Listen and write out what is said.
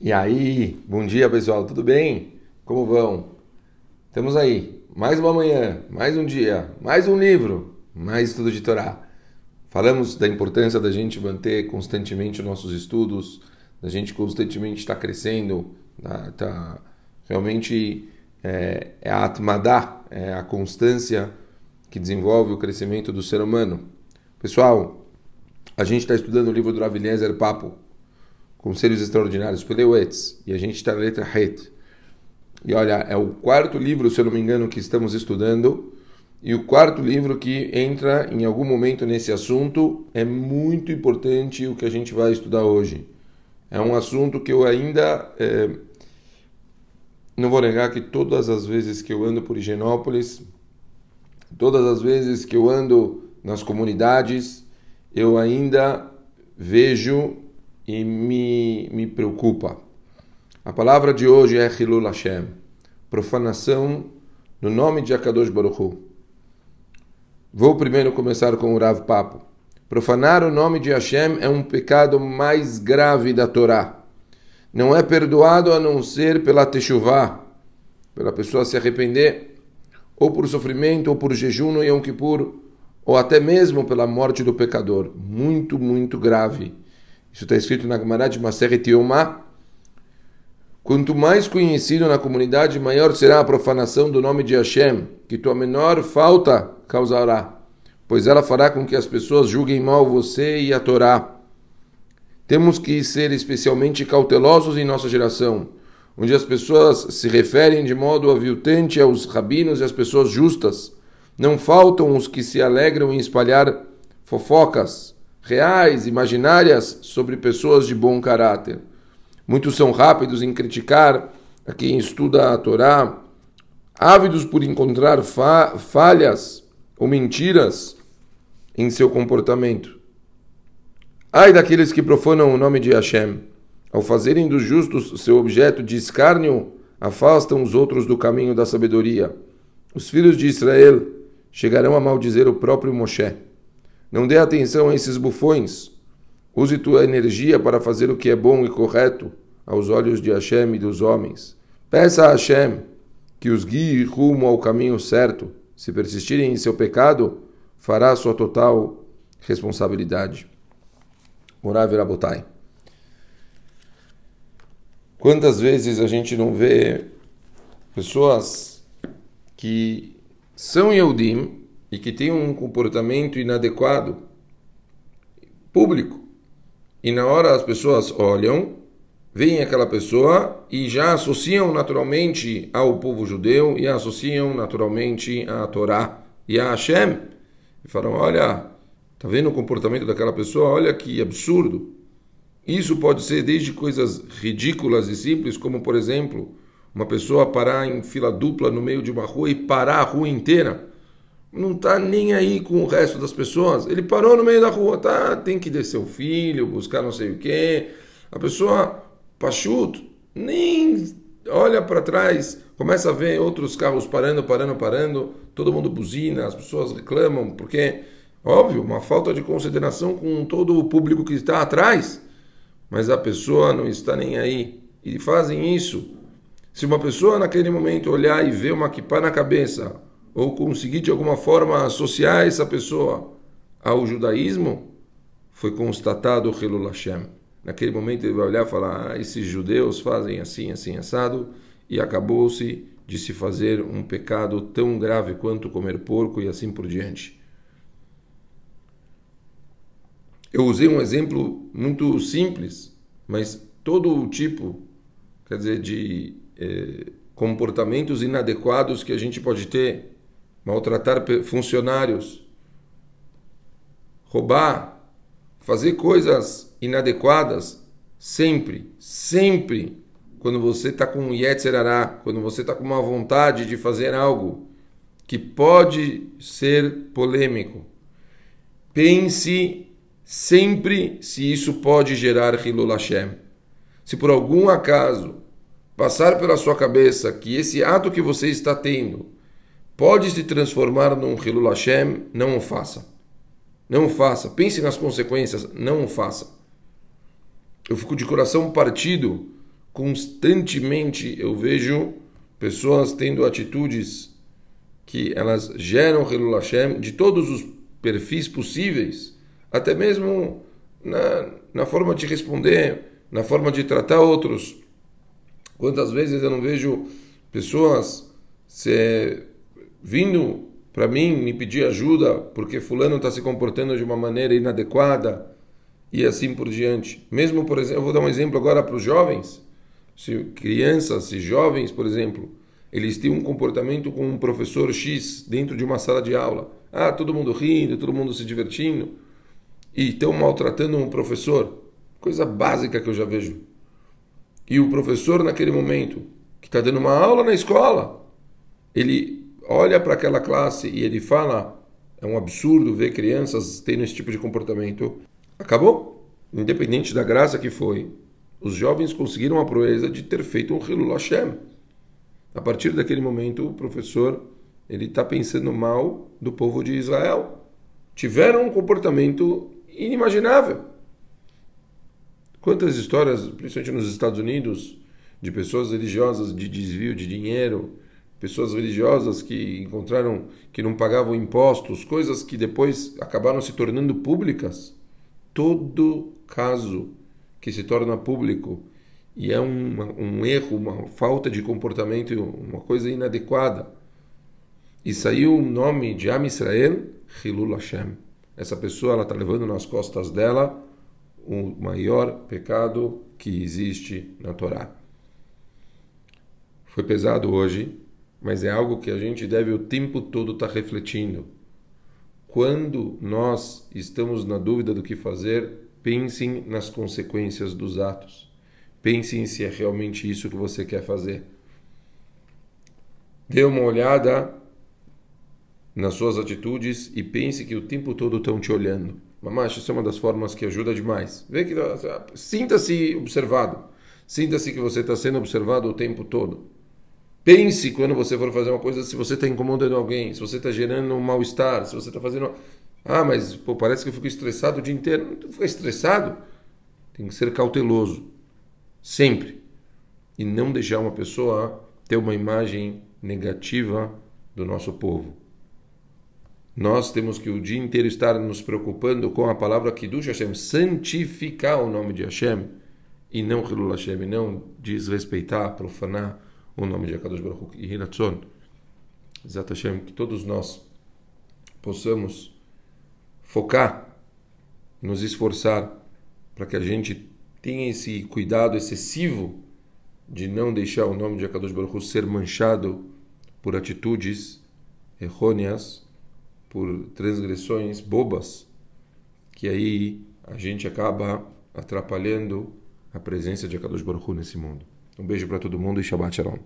E aí, bom dia pessoal, tudo bem? Como vão? Estamos aí, mais uma manhã, mais um dia, mais um livro, mais estudo de Torá. Falamos da importância da gente manter constantemente os nossos estudos, da gente constantemente estar crescendo, tá, tá realmente é, é a atmadá, é a constância que desenvolve o crescimento do ser humano. Pessoal, a gente está estudando o livro do Rav Eliezer Papo, Conselhos Extraordinários, Peleuetz, e a gente está na letra Het. E olha, é o quarto livro, se eu não me engano, que estamos estudando, e o quarto livro que entra em algum momento nesse assunto é muito importante o que a gente vai estudar hoje. É um assunto que eu ainda é, não vou negar que todas as vezes que eu ando por Higienópolis, todas as vezes que eu ando nas comunidades, eu ainda vejo e me, me preocupa. A palavra de hoje é Hilul Hashem, profanação no nome de Akadosh Baruch Hu. Vou primeiro começar com o Rav Papo. Profanar o nome de Hashem é um pecado mais grave da Torá. Não é perdoado a não ser pela techuvá, pela pessoa se arrepender, ou por sofrimento, ou por jejum no Yom Kippur, ou até mesmo pela morte do pecador. Muito, muito grave. Isso está escrito na Gemara de Maseret Yomá. Quanto mais conhecido na comunidade, maior será a profanação do nome de Hashem, que tua menor falta causará, pois ela fará com que as pessoas julguem mal você e a Torá. Temos que ser especialmente cautelosos em nossa geração, onde as pessoas se referem de modo aviltante aos rabinos e às pessoas justas. Não faltam os que se alegram em espalhar fofocas, reais, imaginárias sobre pessoas de bom caráter. Muitos são rápidos em criticar a quem estuda a Torá, ávidos por encontrar fa falhas ou mentiras em seu comportamento. Ai daqueles que profanam o nome de Hashem. Ao fazerem dos justos seu objeto de escárnio, afastam os outros do caminho da sabedoria. Os filhos de Israel chegarão a maldizer o próprio Moshe. Não dê atenção a esses bufões. Use tua energia para fazer o que é bom e correto aos olhos de Hashem e dos homens. Peça a Hashem que os guie rumo ao caminho certo. Se persistirem em seu pecado, fará sua total responsabilidade. Morav Rabotai. Quantas vezes a gente não vê pessoas que são Yehudim e que têm um comportamento inadequado público. E na hora as pessoas olham, veem aquela pessoa e já associam naturalmente ao povo judeu e associam naturalmente à Torá e a Hashem. E falam: olha, tá vendo o comportamento daquela pessoa? Olha que absurdo. Isso pode ser desde coisas ridículas e simples, como por exemplo, uma pessoa parar em fila dupla no meio de uma rua e parar a rua inteira não está nem aí com o resto das pessoas. Ele parou no meio da rua, tá? Tem que descer o filho, buscar não sei o quê. A pessoa, pachuto, nem olha para trás, começa a ver outros carros parando, parando, parando, todo mundo buzina, as pessoas reclamam, porque, óbvio, uma falta de consideração com todo o público que está atrás, mas a pessoa não está nem aí. E fazem isso. Se uma pessoa naquele momento olhar e ver uma kippah na cabeça, ou conseguir de alguma forma associar essa pessoa ao judaísmo, foi constatado o Hilul Hashem. Naquele momento ele vai olhar e falar: ah, esses judeus fazem assim, assim, assado, e acabou-se de se fazer um pecado tão grave quanto comer porco e assim por diante. Eu usei um exemplo muito simples, mas todo o tipo, quer dizer, de eh, comportamentos inadequados que a gente pode ter maltratar funcionários, roubar, fazer coisas inadequadas, sempre, sempre, quando você está com um Yetzerará, quando você está com uma vontade de fazer algo que pode ser polêmico, pense sempre se isso pode gerar Hilul Hashem. Se por algum acaso passar pela sua cabeça que esse ato que você está tendo pode se transformar num Hilul Hashem, não o faça. Não o faça. Pense nas consequências, não o faça. Eu fico de coração partido constantemente eu vejo pessoas tendo atitudes que elas geram Hilul Hashem de todos os perfis possíveis, até mesmo na, na forma de responder, na forma de tratar outros. Quantas vezes eu não vejo pessoas se, vindo para mim me pedir ajuda porque fulano está se comportando de uma maneira inadequada e assim por diante. Mesmo, por exemplo, eu vou dar um exemplo agora para os jovens. Se crianças, se jovens, por exemplo, eles têm um comportamento com um professor X dentro de uma sala de aula. Ah, todo mundo rindo, todo mundo se divertindo. E estão maltratando um professor. Coisa básica que eu já vejo. E o professor, naquele momento, que está dando uma aula na escola, ele olha para aquela classe e ele fala: é um absurdo ver crianças tendo esse tipo de comportamento. Acabou. Independente da graça que foi, os jovens conseguiram a proeza de ter feito um Hilul Hashem. A partir daquele momento, o professor ele está pensando mal do povo de Israel. Tiveram um comportamento inimaginável. Quantas histórias, principalmente nos Estados Unidos, de pessoas religiosas de desvio de dinheiro, pessoas religiosas que encontraram que não pagavam impostos, coisas que depois acabaram se tornando públicas. Todo caso que se torna público e é um, um erro, uma falta de comportamento, uma coisa inadequada. E saiu o nome de Am Israel, Hilul Hashem. Essa pessoa está levando nas costas dela o maior pecado que existe na Torá. Foi pesado hoje, mas é algo que a gente deve o tempo todo estar tá refletindo. Quando nós estamos na dúvida do que fazer, pensem nas consequências dos atos. Pense se é realmente isso que você quer fazer. Dê uma olhada nas suas atitudes e pense que o tempo todo estão te olhando. Mamacha, isso é uma das formas que ajuda demais. Vê que sinta-se observado. Sinta-se que você está sendo observado o tempo todo. Pense quando você for fazer uma coisa se você está incomodando alguém, se você está gerando um mal-estar, se você está fazendo. Ah, mas pô, parece que eu fico estressado o dia inteiro. Não fica estressado. Tem que ser cauteloso sempre. E não deixar uma pessoa ter uma imagem negativa do nosso povo. Nós temos que o dia inteiro estar nos preocupando com a palavra Kiddush Hashem, santificar o nome de Hashem, e não Hilul Hashem, não desrespeitar, profanar o nome de Akadosh Baruch. E Hiratzon, Zat Hashem, que todos nós possamos focar, nos esforçar para que a gente tenha esse cuidado excessivo de não deixar o nome de Akadosh Baruch ser manchado por atitudes errôneas, por transgressões bobas, que aí a gente acaba atrapalhando a presença de Akadosh Baruch nesse mundo. Um beijo para todo mundo e Shabbat Shalom.